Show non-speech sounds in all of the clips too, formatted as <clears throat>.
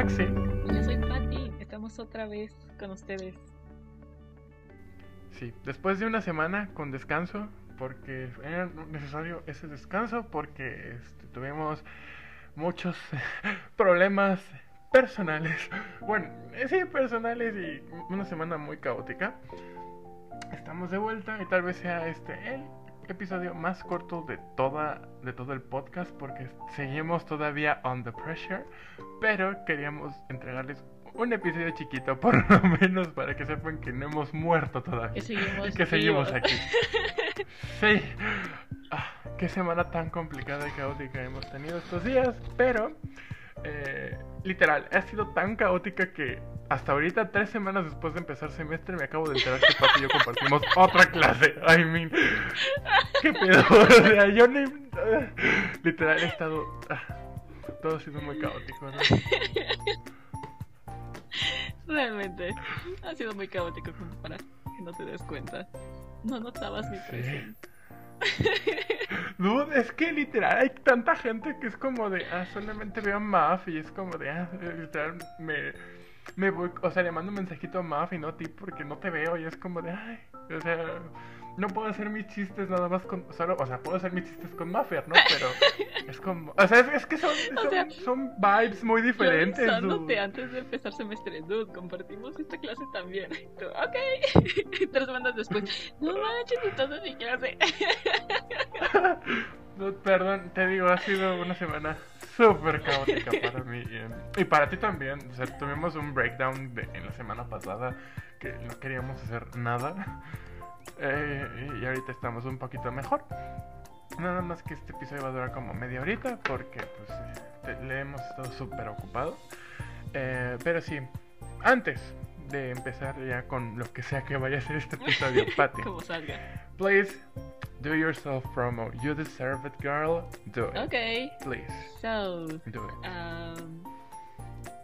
Axel. Yo soy Patti. Estamos otra vez con ustedes. Sí, después de una semana con descanso, porque era necesario ese descanso, porque este, tuvimos muchos <laughs> problemas personales. Bueno, eh, sí, personales y una semana muy caótica. Estamos de vuelta y tal vez sea este el episodio más corto de toda de todo el podcast porque seguimos todavía on the pressure, pero queríamos entregarles un episodio chiquito por lo <laughs> menos para que sepan que no hemos muerto todavía Que seguimos y que seguimos aquí. <laughs> Sí. Ah, qué semana tan complicada y caótica hemos tenido estos días, pero eh, literal, ha sido tan caótica que hasta ahorita, tres semanas después de empezar semestre, me acabo de enterar que Papi y yo compartimos <laughs> otra clase. I mean, qué pedo. <laughs> O sea, yo ni. literal, he estado. ah, todo ha sido muy caótico, ¿no? Realmente. Ha sido muy caótico como para que no te des cuenta. No notabas mi presencia. <laughs> No, es que literal hay tanta gente que es como de, ah, solamente veo a Maf y es como de, ah, literal, me, me voy, o sea, le mando un mensajito a Maf y no a ti porque no te veo y es como de, ay, o sea, no puedo hacer mis chistes nada más con, solo, o sea, puedo hacer mis chistes con Maffer, ¿no? Pero es como, o sea, es, es que son, O son, sea, son vibes muy Yo diferentes. dude. antes de empezar semestre, dude, compartimos esta clase también. Y tú, ok. <laughs> Tres semanas después, no manches, entonces mi clase. Perdón, te digo, ha sido una semana súper caótica <laughs> para mí eh, y para ti también. O sea, tuvimos un breakdown de- en la semana pasada que no queríamos hacer nada <laughs> Eh, y ahorita estamos un poquito mejor. Nada más que este episodio va a durar como media horita porque pues eh, te- le hemos estado súper ocupados. Eh, pero sí, antes de empezar ya con lo que sea que vaya a ser este episodio, <laughs> Patty. Como salga. Please do yourself promo. You deserve it, girl. Do it. Ok. Please So, do it. um,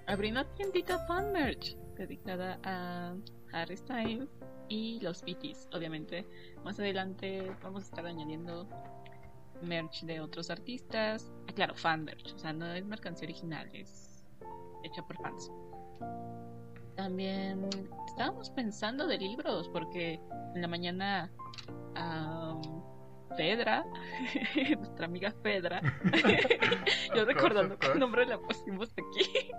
abrí una tiendita fan merch dedicada a Harry Styles y los BTS, obviamente. Más adelante vamos a estar añadiendo merch de otros artistas. Ah, claro, fan merch, o sea, no es mercancía original, es hecha por fans. También estábamos pensando de libros, porque en la mañana um, Fedra, <laughs> nuestra amiga Fedra, <laughs> yo recordando qué nombre la pusimos aquí.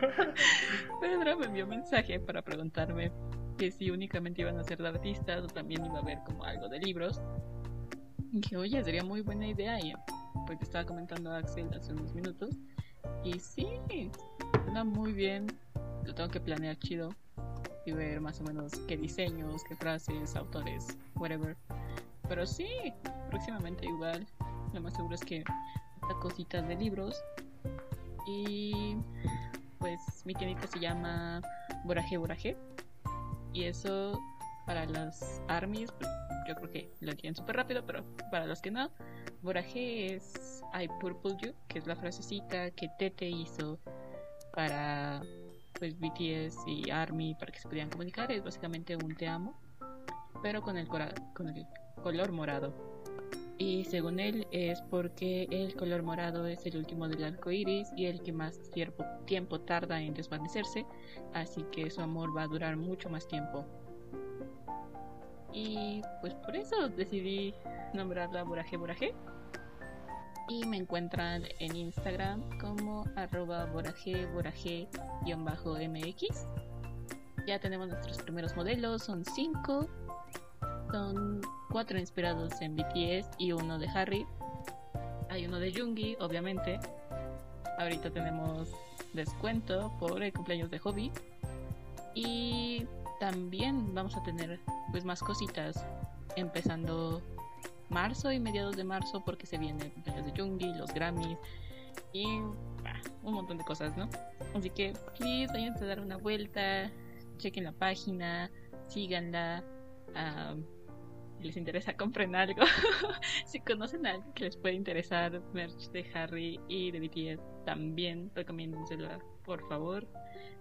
<laughs> Pedro me envió mensaje para preguntarme que si únicamente iban a ser de artistas o también iba a haber como algo de libros. Y dije, oye, sería muy buena idea. Pues te estaba comentando a Axel hace unos minutos. Y sí, suena muy bien. Lo tengo que planear chido y ver más o menos qué diseños, qué frases, autores, whatever. Pero sí, próximamente igual. Lo más seguro es que esta cositas de libros. Y pues mi tiendita se llama Boraje Boraje. Y eso para las armies, pues, yo creo que lo entienden súper rápido, pero para los que no, Boraje es I Purple You, que es la frasecita que Tete hizo para pues BTS y Army para que se pudieran comunicar. Es básicamente un te amo, pero con el, con el color morado. Y según él es porque el color morado es el último del arco iris y el que más tiempo, tiempo tarda en desvanecerse, así que su amor va a durar mucho más tiempo. Y pues por eso decidí nombrarla Boraje Boraje. Y me encuentran en Instagram como arroba boraje boraje guion bajo mx. Ya tenemos nuestros primeros modelos, son cinco. Son cuatro inspirados en BTS y uno de Harry. Hay uno de Jungi, obviamente. Ahorita tenemos descuento por el cumpleaños de Hobby. Y también vamos a tener pues más cositas empezando marzo y mediados de marzo porque se viene el cumpleaños de Jungi, los Grammys y un montón de cosas, ¿no? Así que please vayan a dar una vuelta, chequen la página, síganla. ah, si les interesa, <laughs> compren algo. <laughs> si conocen a alguien que les puede interesar merch de Harry y de BTS, también recomiéndensela, por favor.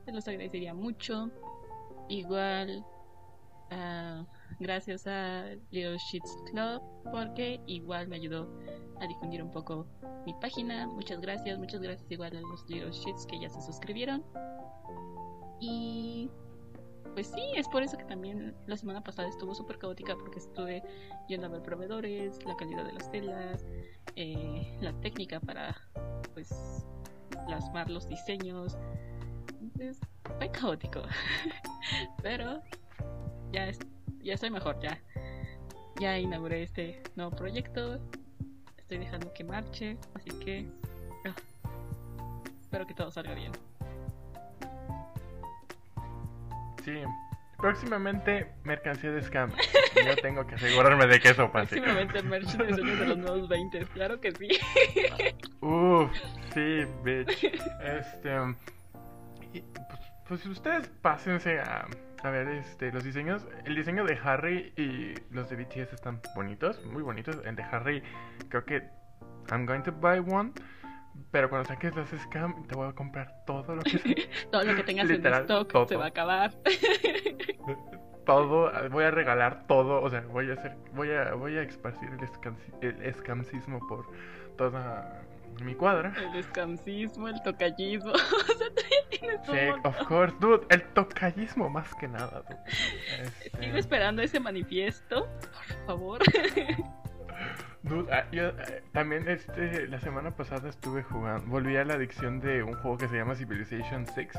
Se los agradecería mucho. Igual, ah, gracias a Little Sheets Club porque igual me ayudó a difundir un poco mi página. Muchas gracias, muchas gracias igual a los Little Sheets que ya se suscribieron. Y pues sí, es por eso que también la semana pasada estuvo súper caótica porque estuve yendo a ver proveedores, la calidad de las telas, eh, la técnica para pues plasmar los diseños. Es, fue caótico. <laughs> Pero ya, es, ya estoy mejor, ya. Ya inauguré este nuevo proyecto. Estoy dejando que marche, así que ah, espero que todo salga bien. Sí. Próximamente mercancía de scam. <laughs> Yo tengo que asegurarme de que eso pase. Próximamente merch de sueños de los nuevos 20, claro que sí. <laughs> Uf, sí, bitch. <laughs> Este. y, pues, pues ustedes pásense a, a ver este, los diseños. El diseño de Harry y los de BTS están bonitos, muy bonitos. El de Harry, creo que I'm going to buy one. Pero cuando saques las scam, te voy a comprar todo lo que <laughs> sea. Todo lo que tengas Literal, en stock todo. se va a acabar. <laughs> todo, voy a regalar todo, o sea, voy a hacer, voy a, voy a esparcir el escamcismo por toda mi cuadra. El descansismo, el tocallismo. <laughs> o sea, tienes Sí, of course, dude, el tocallismo más que nada, dude. Este, Sigo esperando ese manifiesto, por favor. <laughs> dude, ah, yo eh, también este, la semana pasada estuve jugando, volví a la adicción de un juego que se llama Civilization 6.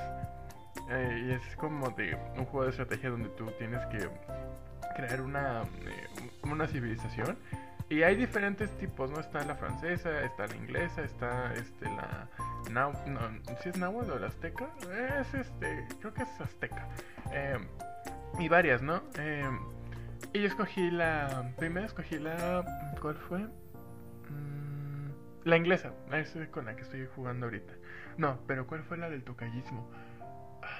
Eh, y es como de un juego de estrategia donde tú tienes que crear una, eh, una civilización. Y hay diferentes tipos, ¿no? Está la francesa, está la inglesa, está este la no, ¿sí es náhuatl o la azteca? Es este, creo que es azteca. Eh, y varias, ¿no? Eh, y yo escogí la, primero escogí la, ¿cuál fue? Mm, la inglesa, esa es con la que estoy jugando ahorita. No, pero ¿cuál fue la del tocallismo?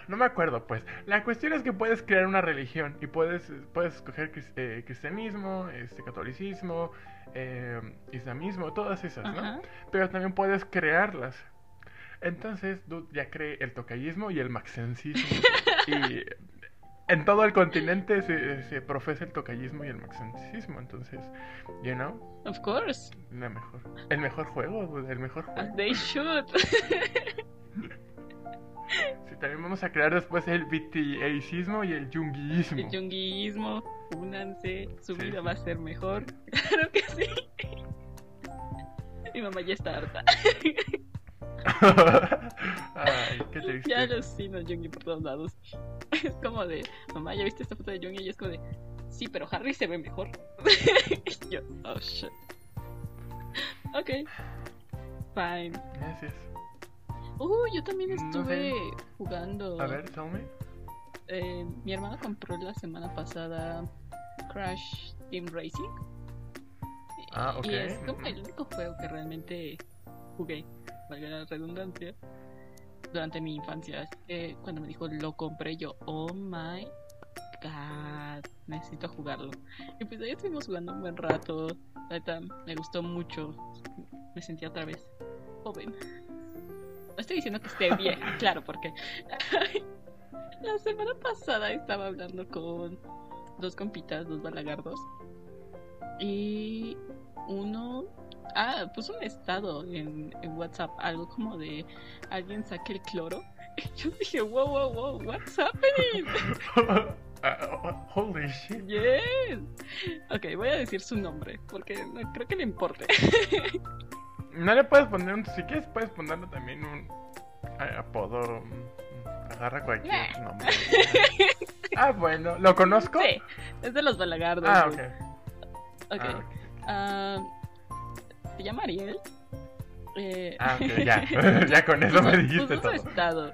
No me acuerdo, pues. La cuestión es que puedes crear una religión y puedes, puedes escoger eh, cristianismo, este, catolicismo, eh, islamismo, todas esas, ¿no? Ajá. Pero también puedes crearlas. Entonces, dude, ya creé el tocayismo y el maxencismo. <laughs> y en todo el continente se, se profesa el tocayismo y el maxencismo. Entonces, you know, Of course. la mejor, el mejor juego, el mejor juego. they should. <laughs> Sí, también vamos a crear después el BTAismo y el junguismo. El yunguismo, únanse, su Sí, vida va a ser mejor. <laughs> Claro que sí. Mi mamá ya está harta. Ay, qué triste. Ya alucino Jungi por todos lados. Es como de, mamá, ¿ya viste esta foto de Jungi? Y es como de, sí, pero Harry se ve mejor. y <laughs> yo, oh shit. Ok. Fine. Gracias. Uh, yo también No sé. estuve jugando. A ver, tell me. Eh, mi hermano compró la semana pasada Crash Team Racing. Ah, ok, Y es como el único juego que realmente jugué, valga la redundancia, durante mi infancia. Así que cuando me dijo lo compré, yo, oh my god, necesito jugarlo. Y pues ahí estuvimos jugando un buen rato. Me gustó mucho. Me sentí otra vez joven. No estoy diciendo que esté vieja, <laughs> claro, porque la semana pasada estaba hablando con dos compitas, dos balagardos. Y uno. Ah, puso un estado en, en WhatsApp, algo como de alguien saque el cloro. <laughs> Y yo dije, wow, wow, wow, what's happening? Ah, <laughs> holy shit. Yes. Ok, voy a decir su nombre, porque no creo que le importe. No le puedes poner un. Si quieres, puedes ponerle también un apodo. Agarra cualquier Nah. nombre. Ah, bueno. ¿Lo conozco? Sí, es de los balagardos. Ah, ok. Ok. Ah, ok. Ah, se llama Ariel. Eh, Ah, ok, ya. <laughs> <laughs> ya con eso me puso- dijiste todo. estado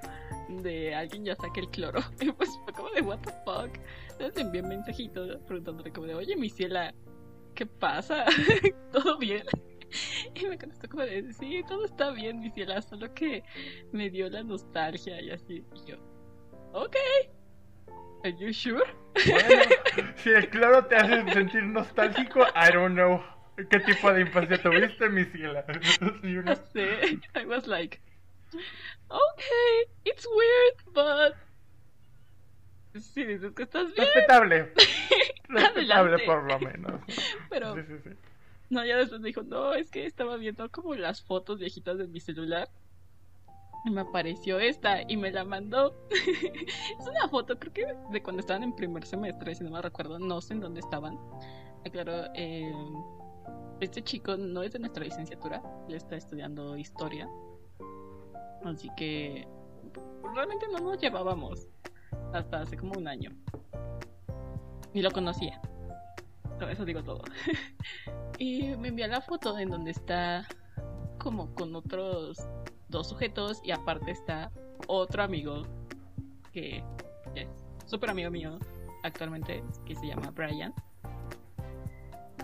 de alguien ya saque el cloro. <laughs> Y pues fue como de, what the fuck. Entonces le envié un mensajito preguntándole como de, oye, mi ciela, ¿qué pasa? ¿Todo bien? Y <laughs> me contestó como de, sí, todo está bien, mi ciela, solo que me dio la nostalgia y así. Y yo, ok. Are you sure? Bueno, <laughs> si el cloro te hace sentir nostálgico, I don't know. ¿Qué tipo de infancia tuviste, mi ciela? <laughs> You know? No sé. I was like, okay, it's weird, but. Sí, dices que estás bien. Respetable. Adelante. por lo menos. Pero, Sí, sí, sí. No, ya después me dijo, no, es que estaba viendo como las fotos viejitas de mi celular. Y me apareció esta y me la mandó. <laughs> es una foto, creo que de cuando estaban en primer semestre, si no me recuerdo, no sé en dónde estaban. Aclaro, eh, este chico no es de nuestra licenciatura, él está estudiando historia. Así que pues, realmente no nos llevábamos hasta hace como un año. Ni lo conocía. Eso digo todo. <laughs> y me envía la foto en donde está como con otros dos sujetos y aparte está otro amigo que es súper amigo mío actualmente, que se llama Brian.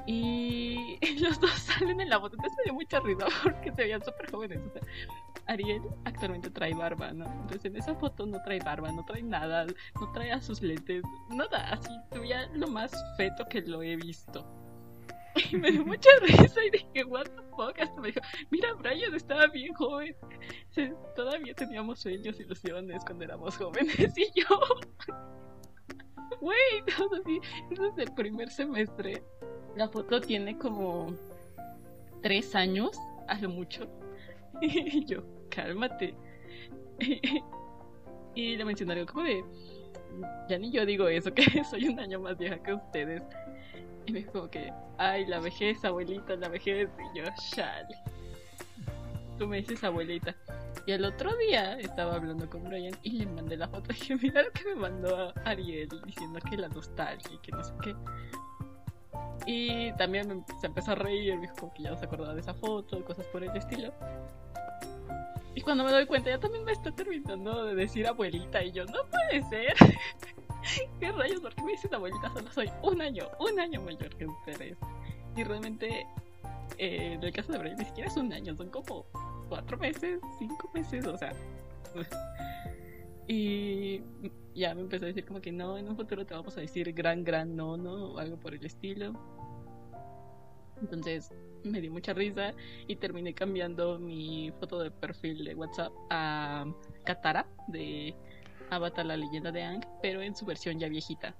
Y <laughs> los dos salen en la foto. Entonces me dio mucha risa <laughs> porque se veían súper jóvenes. O sea, Ariel actualmente trae barba, ¿no? Entonces en esa foto no trae barba, no trae nada, no trae a sus lentes, nada. Así, veía lo más feto que lo he visto. <laughs> Y me dio mucha <laughs> risa y dije, what the fuck. Hasta me dijo, mira, Brian estaba bien joven. Todavía teníamos sueños, ilusiones cuando éramos jóvenes. <laughs> Y yo, wait, o sea, sí, eso es del primer semestre. La foto tiene como tres años, a lo mucho. Y yo, cálmate. <laughs> Y le mencioné algo como de, ya ni yo digo eso, <laughs> que soy un año más vieja que ustedes. Y me dijo que, ay, la vejez, abuelita, la vejez. Y yo, chale. Tú me dices abuelita. Y el otro día estaba hablando con Brian y le mandé la foto. Y <laughs> dije, mira lo que me mandó Ariel diciendo que la nostalgia y que no sé qué. Y también se empezó a reír, me dijo que ya no se acordaba de esa foto, cosas por el estilo. Y cuando me doy cuenta, ya también me está terminando de decir abuelita. Y yo, no puede ser. <laughs> ¿Qué rayos? ¿Por qué me dicen abuelita? Solo soy un año, un año mayor que ustedes. Y realmente, eh, en el caso de Brian, ni siquiera es un año, son como cuatro meses, cinco meses, o sea. <laughs> Y ya me empezó a decir como que no, en un futuro te vamos a decir gran, gran no, no, o algo por el estilo. Entonces <laughs> me dio mucha risa y terminé cambiando mi foto de perfil de WhatsApp a Katara de Avatar la leyenda de Aang, pero en su versión ya viejita.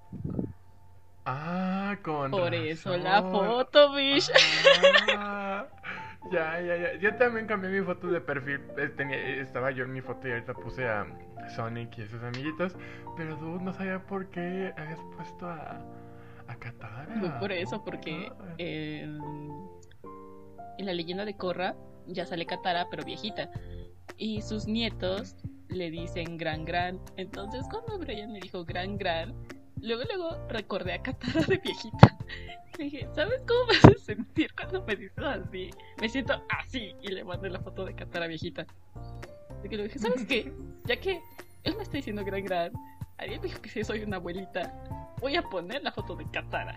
Ah, con Por eso la foto, bish. Ah, ya, ya, ya. Yo también cambié mi foto de perfil. Eh, tenía- estaba yo en mi foto y ahorita puse a Sonic y a sus amiguitos. Pero tú no sabía por qué habías puesto a, a Katara. Por eso, porque Ah. en, en la leyenda de Korra ya sale Katara, pero viejita. Y sus nietos le dicen gran gran. Entonces cuando Brian me dijo gran gran, luego luego recordé a Katara de viejita. Le dije, ¿sabes cómo me hace sentir cuando me dices así? Me siento así y le mandé la foto de Katara viejita. Así que le dije, ¿sabes qué? Ya que él me está diciendo gran gran, me dijo que si soy una abuelita, voy a poner la foto de Katara.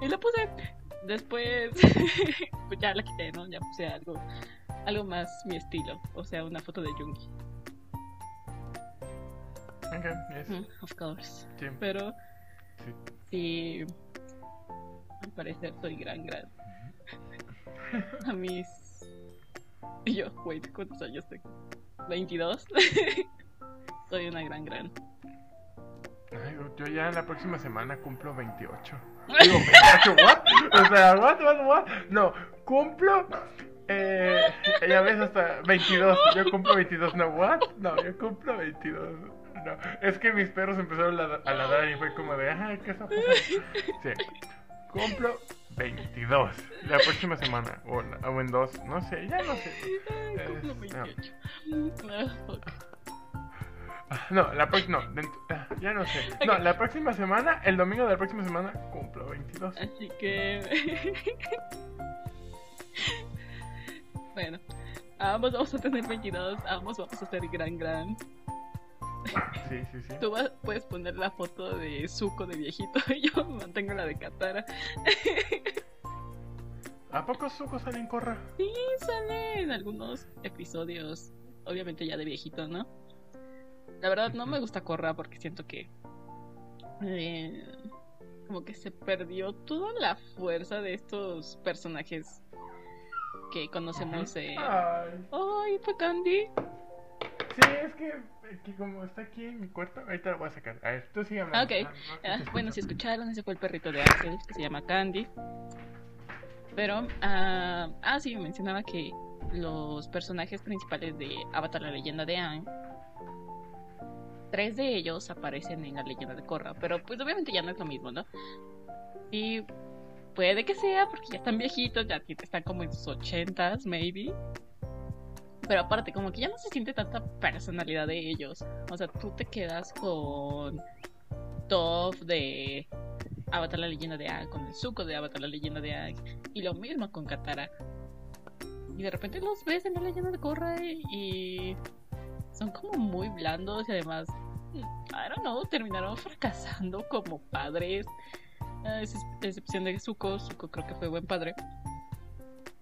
Y la puse. Después, <laughs> pues ya la quité, ¿no? Ya puse algo, algo más mi estilo. O sea, una foto de Jungi. Ok, yes, Mm, of course. sí, Pero sí. sí, al parecer soy gran, gran. <laughs> A mis. Y yo, wait, ¿cuántos años tengo? ¿22? <laughs> soy una gran, gran. Ay, yo ya la próxima semana cumplo 28. <laughs> Digo, 28, ¿what? O sea, ¿what, what, what? No, cumplo. Eh, ya ves, hasta 22. Yo cumplo 22, ¿no? ¿What? No, yo cumplo 22. No, es que mis perros empezaron a lad- a ladrar y fue como de, ay, ¿qué está pasando? Sí, cumplo 22. La próxima semana, o, en- o en dos, no sé, ya no sé. Ay, cumplo Es- no. 28. Ah. Ah, <laughs> No, la próxima, no, ah, ya no sé. <laughs> No, la próxima semana, el domingo de la próxima semana, cumplo 22. Así que. <laughs> bueno, ambos vamos a tener 22, ambos vamos a ser gran, gran. Sí, sí, sí. Tú vas- puedes poner la foto de Zuko de viejito y yo mantengo la de Katara. ¿A poco Zuko sale en Corra? Sí, sale en algunos episodios, obviamente ya de viejito, ¿no? La verdad no me gusta Korra porque siento que eh, como que se perdió toda la fuerza de estos personajes que conocemos. eh, Ay, ¡Ay, fue Candy! Sí, es que, que, como está aquí en mi cuarto, ahorita lo voy a sacar. A ver, tú sigue hablando. Ok, No, no, ah, te bueno, si escucharon, ese fue el perrito de Axel, que se llama Candy. Pero, ah, ah, sí, mencionaba que los personajes principales de Avatar, la leyenda de Aang, tres de ellos aparecen en la leyenda de Korra, pero pues obviamente ya no es lo mismo, ¿no? Y puede que sea, porque ya están viejitos, ya están como en sus ochentas, maybe. Pero aparte, como que ya no se siente tanta personalidad de ellos. O sea, tú te quedas con Toph de Avatar la leyenda de Aang, con el Zuko de Avatar la leyenda de Aang, y lo mismo con Katara. Y de repente los ves en la leyenda de Korra y son como muy blandos y además, I don't know, terminaron fracasando como padres. A excepción- de Zuko, Zuko creo que fue buen padre.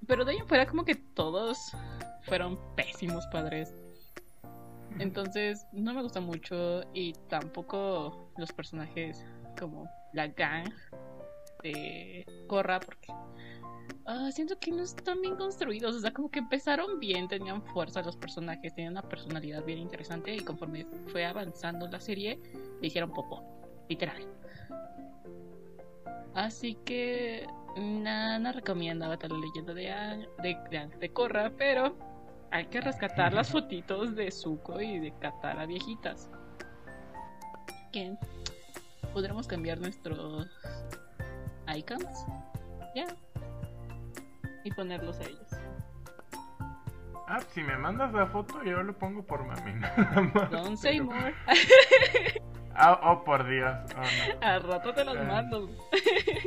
Pero de ahí en fuera como que todos fueron pésimos padres. Entonces no me gusta mucho y tampoco los personajes como la gang de Korra porque ah, siento que no están bien construidos. O sea, como que empezaron bien, tenían fuerza los personajes, tenían una personalidad bien interesante y conforme fue avanzando la serie, le hicieron popó, literal. Así que nada, no recomiendo Avatar la leyenda de, de, de, de Korra, pero hay que rescatar las fotitos de Zuko y de Katara viejitas. Podremos cambiar nuestros icons. Ya. Y ponerlos a ellos. Ah, si me mandas la foto, yo lo pongo por mami. <laughs> nada más, Don't say pero- more. <laughs> Ah, oh, por Dios. Oh, no. Al rato te las Ah. mando.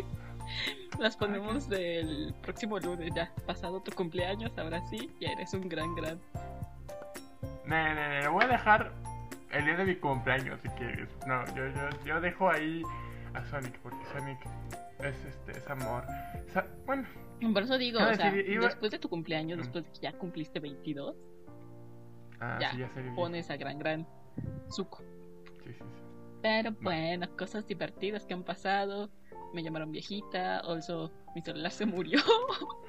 <laughs> Las ponemos del próximo lunes, ya. Pasado tu cumpleaños, ahora sí, ya eres un gran, gran. No, no, no, voy a dejar el día de mi cumpleaños si quieres. No, yo, yo, yo dejo ahí a Sonic porque Sonic es este, es amor. Bueno, Por eso digo, Ah, o sea, sí, iba- después de tu cumpleaños, Mm. después de que ya cumpliste 22, ah, Ya, sí, ya pones a gran, gran Zuko. Sí, sí, sí. Pero bueno, cosas divertidas que han pasado. Me llamaron viejita, also mi celular se murió. <laughs>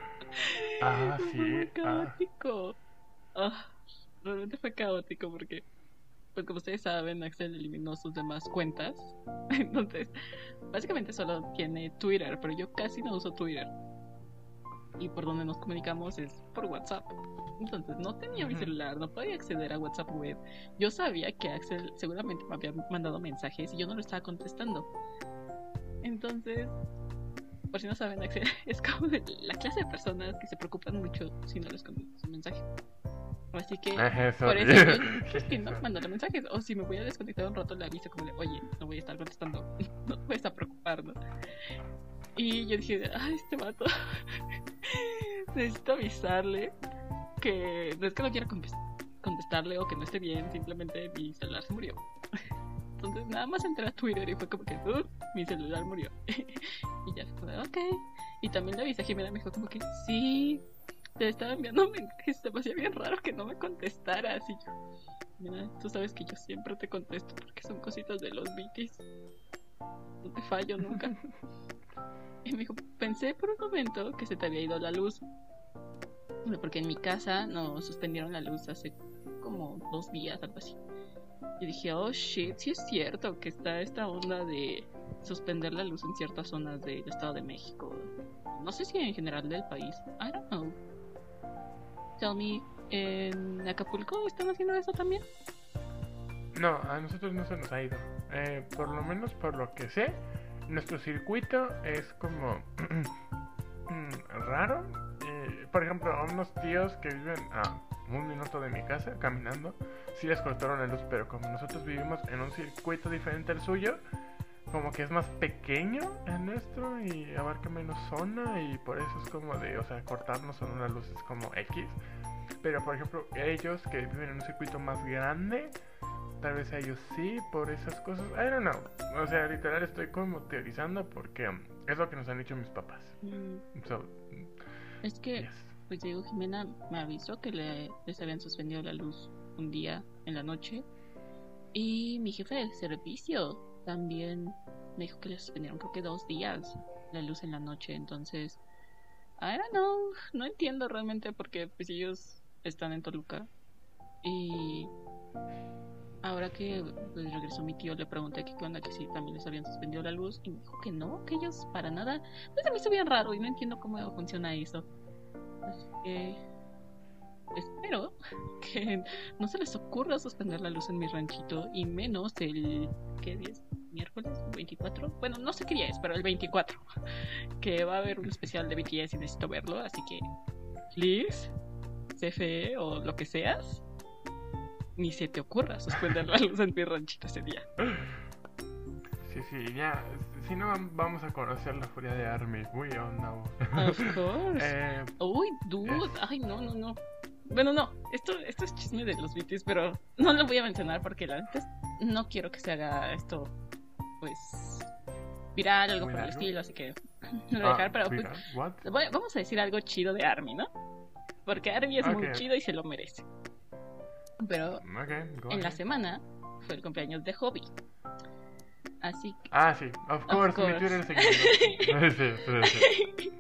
Ah, <laughs> Fue sí, muy ah. caótico. Ah, realmente fue caótico porque, pues como ustedes saben, Axel eliminó sus demás cuentas. <laughs> Entonces, básicamente solo tiene Twitter, pero yo casi no uso Twitter. Y por donde nos comunicamos es por WhatsApp. Entonces no tenía mi Ujú. celular, no podía acceder a WhatsApp web. Yo sabía que Axel seguramente me había mandado mensajes y yo no lo estaba contestando. Entonces, por si no saben, Axel <laughs> es como la clase de personas que se preocupan mucho si no les contestas un mensaje. Así que Eso, por eso yo <laughs> eso. mandarle mensajes. O si me voy a desconectar un rato, le aviso como de, oye, no voy a estar contestando, <laughs> no te voy a estar preocupando. Y yo dije, ay, este vato, <laughs> necesito avisarle que no es que no quiera contes- contestarle o que no esté bien, simplemente mi celular se murió. <laughs> Entonces nada más entré a Twitter y fue como que, "Uh, mi celular murió. <laughs> y ya fue ok. Y también le avisé a Jimena, me dijo como que, sí, te estaba enviando mensajes, me hacía bien raro que no me contestaras. Y yo, mira, tú sabes que yo siempre te contesto porque son cositas de los BTs. No te fallo nunca. <laughs> y me dijo, pensé por un momento que se te había ido la luz. Porque en mi casa nos suspendieron la luz hace como dos días, algo así. Y dije, oh shit, sí es cierto que está esta onda de suspender la luz en ciertas zonas del Estado de México. No sé si en general del país. I don't know. Tell me, ¿en Acapulco están haciendo eso también? No, a nosotros no se nos ha ido. Eh, por lo menos por lo que sé, nuestro circuito es como <clears throat> raro. Eh, por ejemplo, a unos tíos que viven a un minuto de mi casa caminando, sí les cortaron la luz, pero como nosotros vivimos en un circuito diferente al suyo, como que es más pequeño el nuestro y abarca menos zona y por eso es como de, o sea, cortarnos en una luz es como X. Pero por ejemplo, ellos que viven en un circuito más grande, tal vez a ellos sí, por esas cosas. I don't know. O sea, literal estoy como teorizando porque es lo que nos han dicho mis papás. Mm, So, es que, yes. pues digo, Jimena me avisó que le, les habían suspendido la luz un día en la noche. Y mi jefe del servicio también me dijo que le suspendieron creo que dos días la luz en la noche. Entonces, I don't know, no entiendo realmente porque pues ellos están en Toluca. Y ahora que pues, regresó mi tío, le pregunté que qué onda, que si también les habían suspendido la luz. Y me dijo que no, que ellos para nada. Pues a mí se bien raro y no entiendo cómo funciona eso. Así que espero <laughs> que no se les ocurra suspender la luz en mi ranchito y menos el ¿qué día es? miércoles 24 bueno no sé qué día es pero el 24 <laughs> que va a haber un especial de BTS y necesito verlo así que please CFE o lo que seas ni se te ocurra suspender la luz en mi ranchito ese día Sí, sí, ya. Si no, vamos a conocer la furia de Army. Uy, onda. Of course. <laughs> eh, Uy, dude. Ay, no, no, no. Bueno, no, esto, esto es chisme de los BTS, pero no lo voy a mencionar porque la antes no quiero que se haga esto, pues, viral, algo por el estilo, así que <clears throat> lo voy a dejar, pero pues, vamos a decir algo chido de Army, ¿no? Porque Army es muy chido y se lo merece. Pero en la semana fue el cumpleaños de Hobby. Así que... Ah, sí, of course, mi Twitter <laughs> es sí, sí, sí.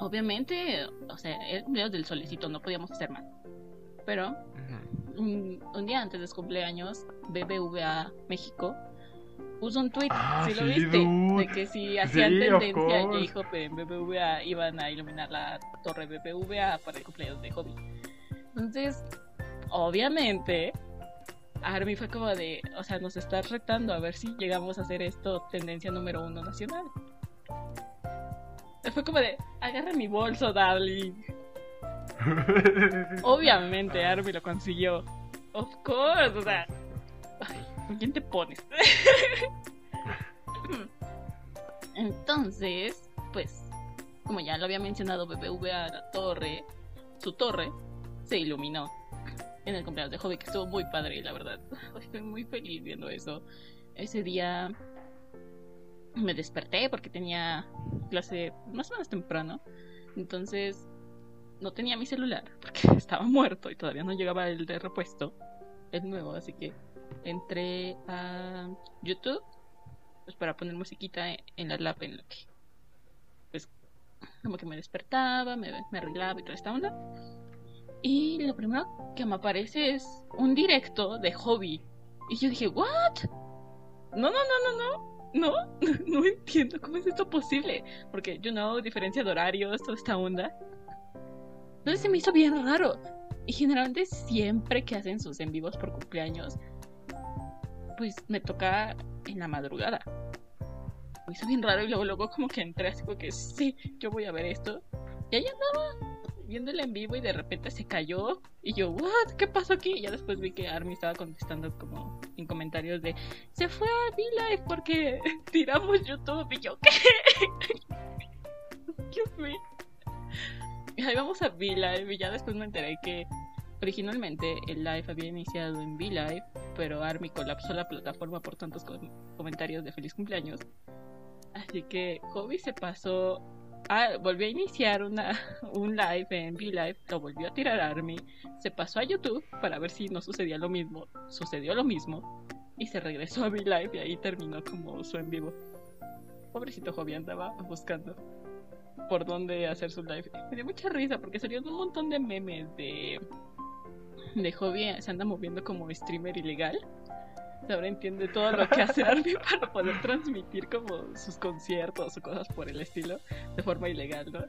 obviamente, o sea, el cumpleaños del solecito, no podíamos hacer más. Pero un, día antes de su cumpleaños, BBVA México puso un tweet, ah, si lo viste, de que si hacían tendencia J-Hop en BBVA iban a iluminar la torre BBVA para el cumpleaños de Hobby. Entonces, obviamente, Army fue como de, o sea, nos está retando a ver si llegamos a hacer esto tendencia número uno nacional. Fue como de, agarra mi bolso, darling. <laughs> Obviamente Arby lo consiguió. Of course, o sea. ¿Con quién te pones? <laughs> Entonces, pues, como ya lo había mencionado BBVA, la torre, su torre, se iluminó en el cumpleaños de Hobby, que estuvo muy padre, la verdad. Estoy muy feliz viendo eso. Ese día me desperté porque tenía clase más o menos temprano. Entonces no tenía mi celular porque <laughs> estaba muerto y todavía no llegaba el de repuesto, el nuevo. Así que entré a YouTube pues para poner musiquita en la lap en lo que pues como que me despertaba, me, arreglaba y toda esta onda. Y lo primero que me aparece es un directo de hobby. Y yo dije, ¿what? No, no, no, no, no no, <laughs> no entiendo cómo es esto posible. Porque, you know, diferencia de horarios, toda esta onda. Entonces se me hizo bien raro. Y generalmente siempre que hacen sus en vivos por cumpleaños, pues me toca en la madrugada. Me hizo bien raro y luego, luego como que entré así como que sí, yo voy a ver esto. Y ahí andaba viéndola en vivo y de repente se cayó. Y yo, ¿what? ¿Qué pasó aquí? Y ya después vi que Army estaba contestando como en comentarios de, se fue a V-Live porque <laughs> tiramos YouTube. Y yo, ¿qué? <laughs> Mío. Y ahí vamos a V-Live y ya después me enteré que originalmente el live había iniciado en V-Live, pero Army colapsó la plataforma por tantos comentarios de feliz cumpleaños. Así que Hobby se pasó ah, volvió a iniciar una, <laughs> un live en V-Live, lo volvió a tirar Army, se pasó a YouTube para ver si no sucedía lo mismo, sucedió lo mismo, y se regresó a V-Live y ahí terminó como su en vivo. Pobrecito Hobby andaba buscando por dónde hacer su live. Me dio mucha risa porque salieron un montón de memes de, de Hobby, se anda moviendo como streamer ilegal ahora entiende todo lo que hace Army <laughs> para poder transmitir como sus conciertos o cosas por el estilo de forma ilegal, ¿no?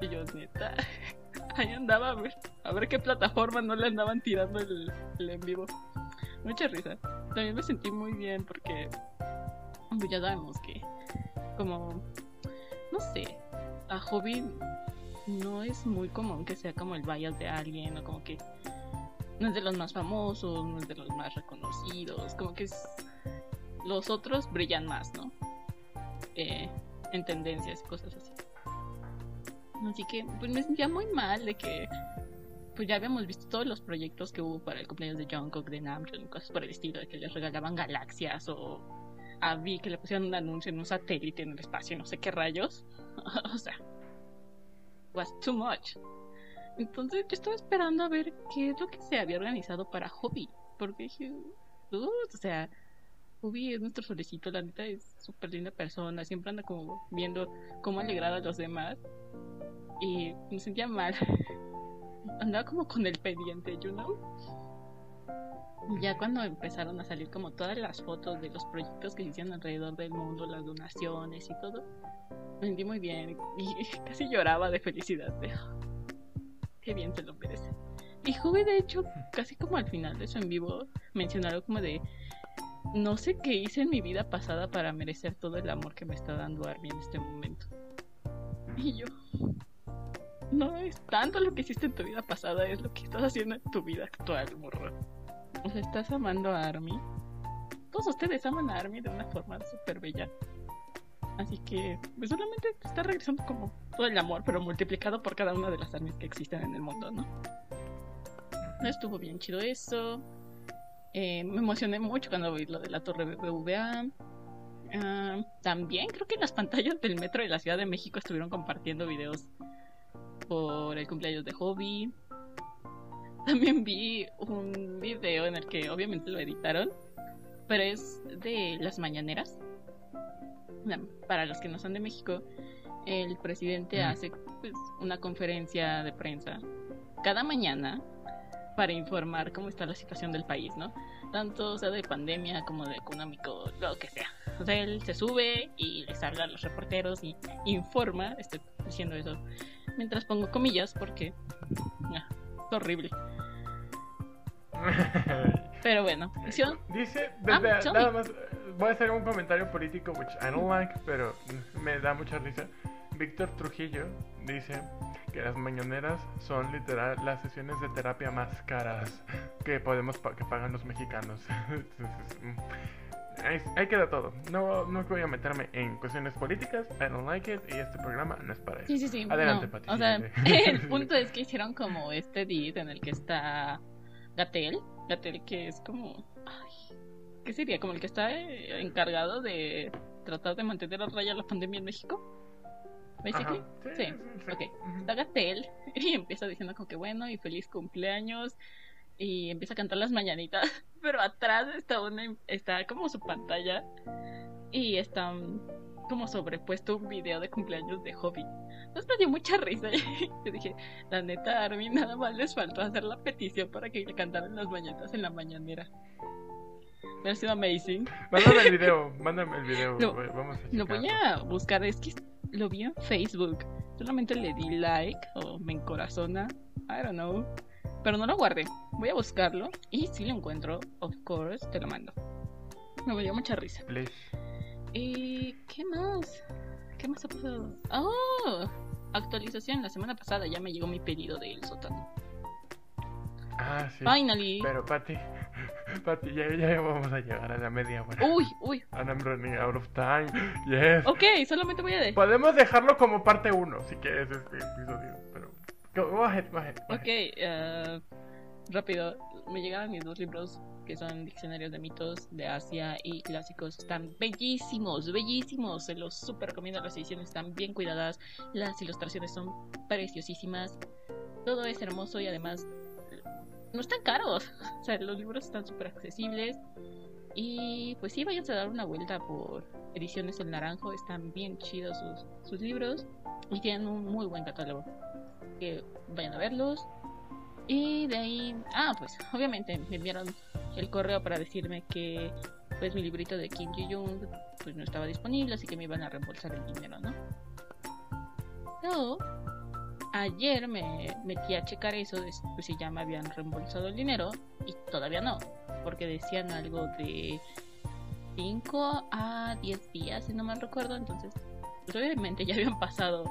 Y yo, neta, <laughs> ahí andaba a ver, a ver qué plataforma no le andaban tirando el, en vivo. Mucha risa. También me sentí muy bien porque pues ya sabemos que como, no sé, a Hobby no es muy común que sea como el bias de alguien o como que no es de los más famosos, no es de los más reconocidos, como que los otros brillan más, ¿no? Eh, en tendencias cosas así. Así que pues me sentía muy mal de que pues ya habíamos visto todos los proyectos que hubo para el cumpleaños de Jungkook, de Namjoon, cosas por el estilo, de que les regalaban galaxias o a Vi que le pusieron un anuncio en un satélite en el espacio, no sé qué rayos. <laughs> o sea, was too much. Entonces yo estaba esperando a ver qué es lo que se había organizado para Hobby. Porque dije, o sea, Hobby es nuestro solicito, la neta es súper linda persona, siempre anda como viendo cómo alegrar a los demás. Y me sentía mal. <laughs> Andaba como con el pendiente, you know. Ya cuando empezaron a salir como todas las fotos de los proyectos que se hicieron alrededor del mundo, las donaciones y todo, me sentí muy bien y <laughs> casi lloraba de felicidad. De, "Oh, qué bien se lo merece. Y Juve, de hecho, casi como al final de su en vivo, mencionaron como de, no sé qué hice en mi vida pasada para merecer todo el amor que me está dando Army en este momento. Y yo, no es tanto lo que hiciste en tu vida pasada, es lo que estás haciendo en tu vida actual, morro. O sea, estás amando a Army. Todos ustedes aman a Army de una forma súper bella. Así que, pues solamente te está regresando como todo el amor, pero multiplicado por cada una de las armies que existen en el mundo, ¿no? Estuvo bien chido eso. Eh, me emocioné mucho cuando vi lo de la torre BBVA. Ah, también creo que en las pantallas del metro de la Ciudad de México estuvieron compartiendo videos por el cumpleaños de Hobby. También vi un video en el que obviamente lo editaron, pero es de las mañaneras. Para los que no son de México, el presidente hace pues, una conferencia de prensa cada mañana para informar cómo está la situación del país, ¿no? Tanto sea de pandemia como de económico, lo que sea. O sea, él se sube y les habla a los reporteros y informa, estoy diciendo eso, mientras pongo comillas porque ah, es horrible. <laughs> Pero bueno, Dice, Ah, nada más, voy a hacer un comentario político, which I don't like, pero me da mucha risa. Víctor Trujillo dice que las mañaneras son literal las sesiones de terapia más caras que podemos pa- que pagan los mexicanos. <laughs> Entonces, mm, ahí, ahí queda todo. No, no voy a meterme en cuestiones políticas. I don't like it y este programa no es para eso. Sí, sí, sí. Adelante, no. Pati, O sea, <laughs> el <laughs> punto es que hicieron como este edit en el que está Gatel. Gatel que es como... Ay, ¿Qué sería? Como el que está eh, encargado de tratar de mantener a raya la pandemia en México. Basically. Sí, ok. Ujú. Está Gatel <laughs> y empieza diciendo como que bueno y feliz cumpleaños y empieza a cantar las mañanitas, <laughs> pero atrás está una está como su pantalla y está mm, como sobrepuesto un video de cumpleaños de Hobby. Entonces me dio mucha risa. <laughs> Yo dije, la neta, Armin, nada más les faltó hacer la petición para que le cantaran las mañanitas en la mañanera. Ha sido amazing. Mándame el <laughs> video, mándame el video. Lo- Vamos a Lo voy a buscar, es que lo vi en Facebook. Solamente le di like o me encorazona. I don't know. Pero no lo guardé. Voy a buscarlo y si lo encuentro, of course, te lo mando. Me dio mucha risa. Please. ¿Y qué más? ¿Qué más ha pasado? ¡Oh! Actualización. La semana pasada ya me llegó mi pedido del sótano. Ah, sí. Finally. Pero, Pati, <laughs> Pati, ya, ya vamos a llegar a la media hora. Uy, uy. And I'm running out of time. Yes. Ok, solamente voy a decir. Podemos dejarlo como parte 1 si quieres este episodio. Pero. Go, go ahead, go ahead. Ok, eh, rápido. Me llegaron mis dos libros que son diccionarios de mitos de Asia y clásicos. Están bellísimos, bellísimos. Se los super recomiendo. Las ediciones están bien cuidadas. Las ilustraciones son preciosísimas. Todo es hermoso y además no están caros. <laughs> O sea, los libros están súper accesibles. Y pues sí, váyanse a dar una vuelta por Ediciones El Naranjo. Están bien chidos sus, sus libros y tienen un muy buen catálogo. Que vayan a verlos. Y de ahí, ah, pues obviamente me enviaron el correo para decirme que pues mi librito de Kim Ji-yoon pues no estaba disponible, así que me iban a reembolsar el dinero, ¿no? So, ayer me metí a checar eso, de pues si ya me habían reembolsado el dinero y todavía no, porque decían algo de 5 a 10 días, si no mal recuerdo, entonces pues obviamente ya habían pasado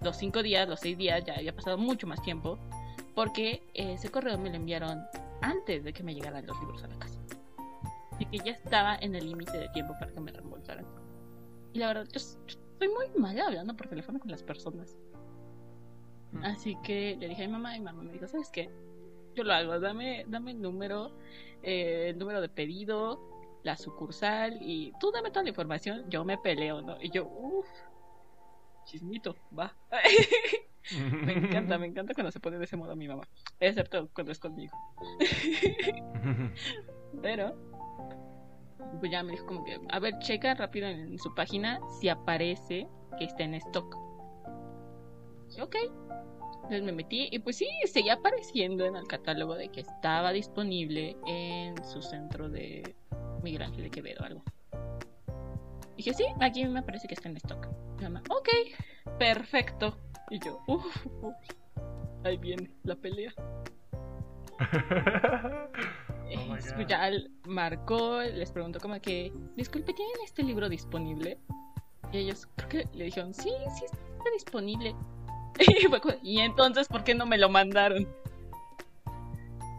los 5 días, los 6 días, ya había pasado mucho más tiempo, porque ese correo me lo enviaron antes de que me llegaran los libros a la casa. Así que ya estaba en el límite de tiempo para que me reembolsaran. Y la verdad, yo soy muy mala hablando por teléfono con las personas. Así que le dije a mi mamá y mi mamá me dijo, ¿sabes qué? Yo lo hago, dame, dame el número, eh, el número de pedido, la sucursal y tú dame toda la información, yo me peleo, ¿no? Y yo, uff, chismito, va. <laughs> me encanta, me encanta cuando se pone de ese modo mi mamá, excepto cuando es conmigo. <laughs> Pero, pues ya me dijo como que, a ver, checa rápido en su página si aparece que está en stock. Dije, ok. Entonces me metí y pues sí, seguía apareciendo en el catálogo de que estaba disponible en su centro de Miguel Ángel de Quevedo, algo. Dije, sí, aquí me parece que está en stock. Mi mamá, ok, perfecto. Y yo, uff, ahí viene la pelea. <laughs> Oh my Es- God. ya marcó, les preguntó como que, disculpe, ¿tienen este libro disponible? Y ellos creo que le dijeron, sí, sí está disponible. <laughs> Y, fue como, "¿Y entonces por qué no me lo mandaron?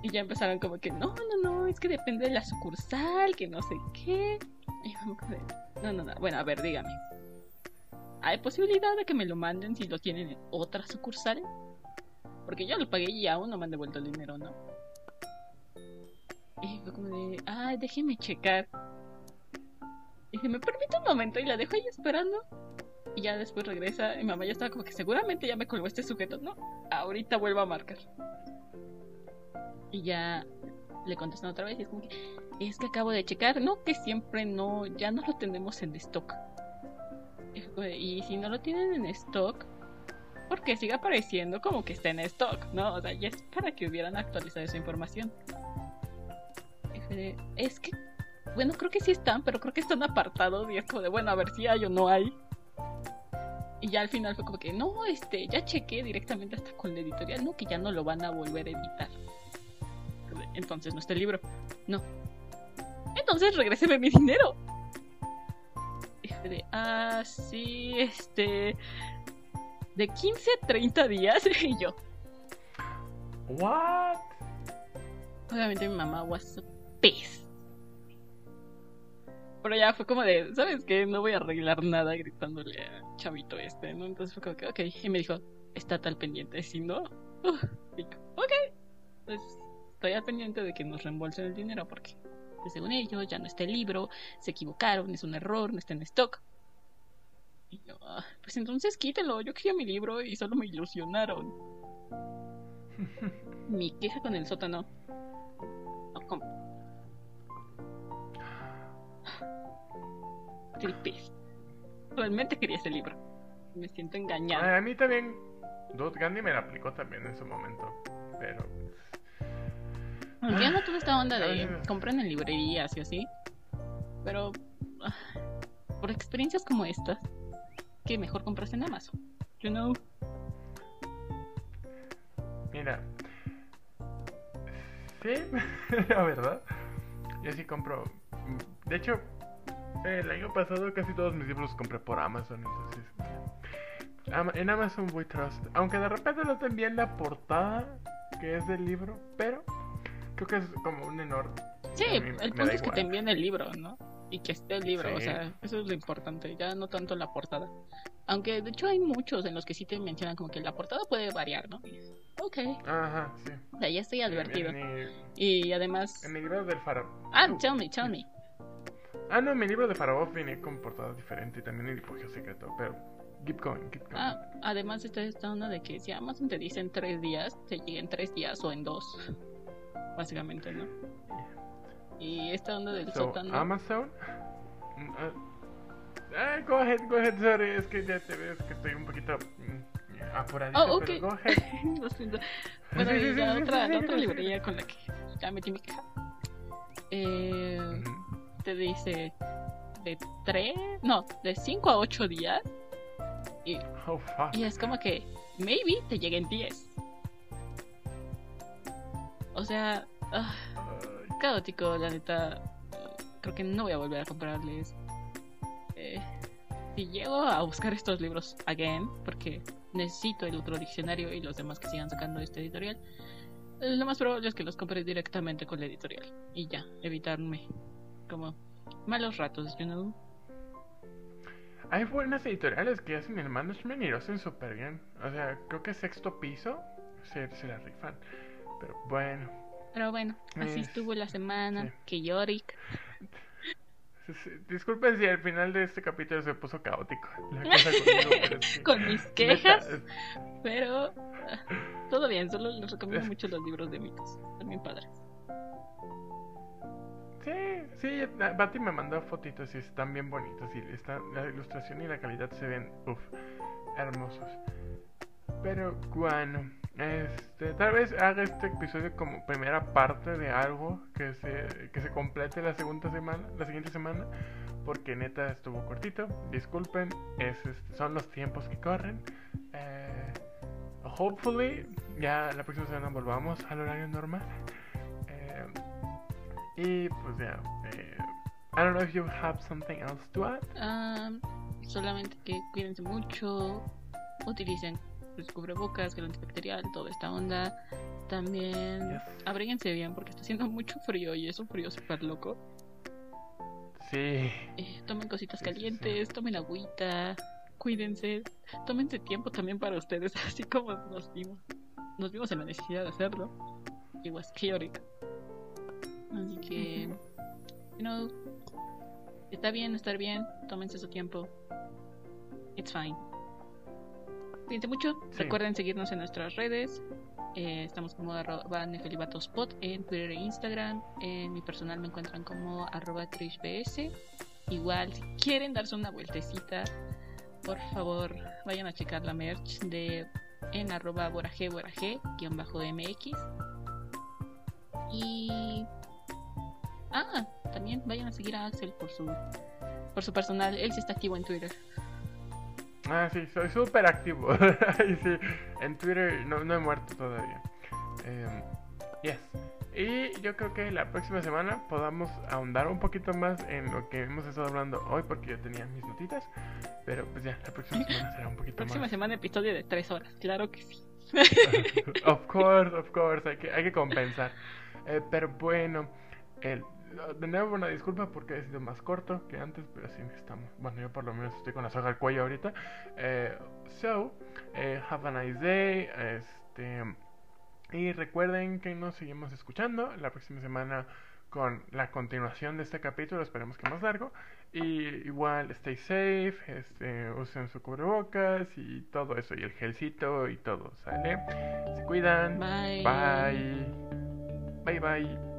Y ya empezaron como que, no, no, no, es que depende de la sucursal, que no sé qué. Y como de, no, no, no, bueno, a ver, dígame. ¿Hay posibilidad de que me lo manden si lo tienen en otra sucursal? Porque yo lo pagué y aún no me han devuelto el dinero, ¿no? Y fue como de, ay, déjeme checar. Y dije, ¿me permite un momento? Y la dejo ahí esperando. Y ya después regresa. Y mamá ya estaba como que seguramente ya me colgó este sujeto. No, ahorita vuelvo a marcar. Y ya le contestan otra vez. Y es como que, es que acabo de checar. No, que siempre no, ya no lo tenemos en stock. Y, si no lo tienen en stock, porque sigue apareciendo como que está en stock, ¿no? O sea, ya es para que hubieran actualizado esa información. Es que, bueno, creo que sí están, pero creo que están apartados y es como de, bueno, a ver si hay o no hay. Y ya al final fue como que, no, este, ya chequé directamente hasta con la editorial, no, que ya no lo van a volver a editar. Entonces no está el libro. No. Entonces regréseme mi dinero. Y fue de, ah, sí, este, de 15 a 30 días. <laughs> Y yo, What? Obviamente mi mamá was pissed. Pero ya fue como de, ¿sabes qué? No voy a arreglar nada gritándole al chavito este, ¿no? Entonces fue como que, ok. Y me dijo, está al pendiente. Si no, uh, y yo, ok. Pues estoy al pendiente de que nos reembolsen el dinero porque, pues, según ellos, ya no está el libro, se equivocaron, es un error, no está en stock. Y yo, "Ah, pues entonces quítelo, yo quería mi libro y solo me ilusionaron. <laughs> Mi queja con el sótano. Realmente quería ese libro. Me siento engañada. A mí también. Dude, Gandhi me la aplicó también en su momento. Pero. Entiendo toda esta onda de compran en librerías y así. Pero ah, por experiencias como estas, que mejor compras en Amazon. You know. Mira. Sí, <laughs> la verdad. Yo sí compro. De hecho, el año pasado casi todos mis libros los compré por Amazon. Entonces. Ama- en Amazon We Trust. Aunque de repente no te envían la portada que es del libro. Pero creo que es como un enorme. Sí, el punto es que te envíen el libro, ¿no? Y que esté el libro, o sea, eso es lo importante, ya no tanto la portada. Aunque de hecho hay muchos en los que sí te mencionan como que la portada puede variar, ¿no? Y es, ok, Ajá, sí. o sea, ya estoy advertido. En, Y además... en mi libro del Faro. Ah, tell me, tell me. Ah, no, mi libro de Faraón viene con portada diferente y también el refugio secreto. Pero. Keep going, keep going. Ah, además está esta onda de que si Amazon te dice en tres días, te llega en tres días o en dos. Básicamente, ¿no? Y esta onda del So, sótano... Amazon. Mm, ah, go ahead, go ahead, sorry. Es que ya te ves que estoy un poquito mm, apuradito. Oh, ok. pero go ahead. <laughs> Lo siento. Bueno, y la otra, la otra librería con la que ya metí mi queja. Eh. Te dice de 3, no, de 5 a 8 días. Y, Oh, fuck. y es como que, maybe te lleguen 10. O sea, ah, caótico, la neta. Creo que no voy a volver a comprarles. Eh, si llego a buscar estos libros again, porque necesito el otro diccionario y los demás que sigan sacando este editorial, lo más probable es que los compre directamente con la editorial. Y ya, evitarme como malos ratos, you know. Hay buenas editoriales que hacen el management y lo hacen súper bien. O sea, creo que sexto piso se, se la rifan. Pero bueno. Pero bueno, así Es- estuvo la semana. sí. Que Yorick. Disculpen si al final de este capítulo se puso caótico. La <laughs> cosa conmigo, Con mis quejas. Pero ah, todo bien, solo les recomiendo mucho los libros de mitos. Bien padres. Sí, sí, Bati me mandó fotitos y están bien bonitos y está, la ilustración y la calidad se ven, uff, hermosos. Pero bueno, este, tal vez haga este episodio como primera parte de algo que se, que se complete la segunda semana, la siguiente semana, porque neta estuvo cortito. Disculpen, es, este, son los tiempos que corren. Eh, hopefully, ya la próxima semana volvamos al horario normal. Y pues ya, eh, I don't know if you have something else to add. Um, solamente que cuídense mucho, utilicen los cubrebocas, gel antibacterial, toda esta onda. También Yes. abríguense bien porque está haciendo mucho frío y es un frío súper loco. Sí, Eh, tomen cositas Sí, sí, sí. calientes, tomen agüita, cuídense, tómense tiempo también para ustedes, <laughs> así como nos vimos, nos vimos en la necesidad de hacerlo. It was chaotic. Así que, you know, está bien estar bien, tómense su tiempo. It's fine. Cuídense mucho, Sí. recuerden seguirnos en nuestras redes. Eh, estamos como arroba en Twitter e Instagram. En mi personal me encuentran como arroba trishbs. Igual, si quieren darse una vueltecita, por favor, vayan a checar la merch de en arroba boraje boraje guion bajo mx. Y ah, también vayan a seguir a Axel por su por su personal. Él sí está activo en Twitter. Ah, sí, soy súper activo. <laughs> Sí, en Twitter no, no he muerto todavía. Em, yes. Y yo creo que la próxima semana podamos ahondar un poquito más en lo que hemos estado hablando hoy, porque yo tenía mis notitas. Pero pues ya, la próxima <laughs> semana será un poquito Próxima más. semana episodio de tres horas, claro que sí. <laughs> of course, of course, hay que, hay que compensar. Eh, pero bueno, el, de nuevo una disculpa porque ha sido más corto que antes, pero sí estamos. Bueno, yo por lo menos estoy con la soga al cuello ahorita. Eh, so, eh, have a nice day. Este, y recuerden que nos seguimos escuchando la próxima semana con la continuación de este capítulo, esperemos que más largo. Y igual, stay safe, este, usen su cubrebocas y todo eso, y el gelcito y todo, ¿sale? Se cuidan. Bye. Bye. Bye bye.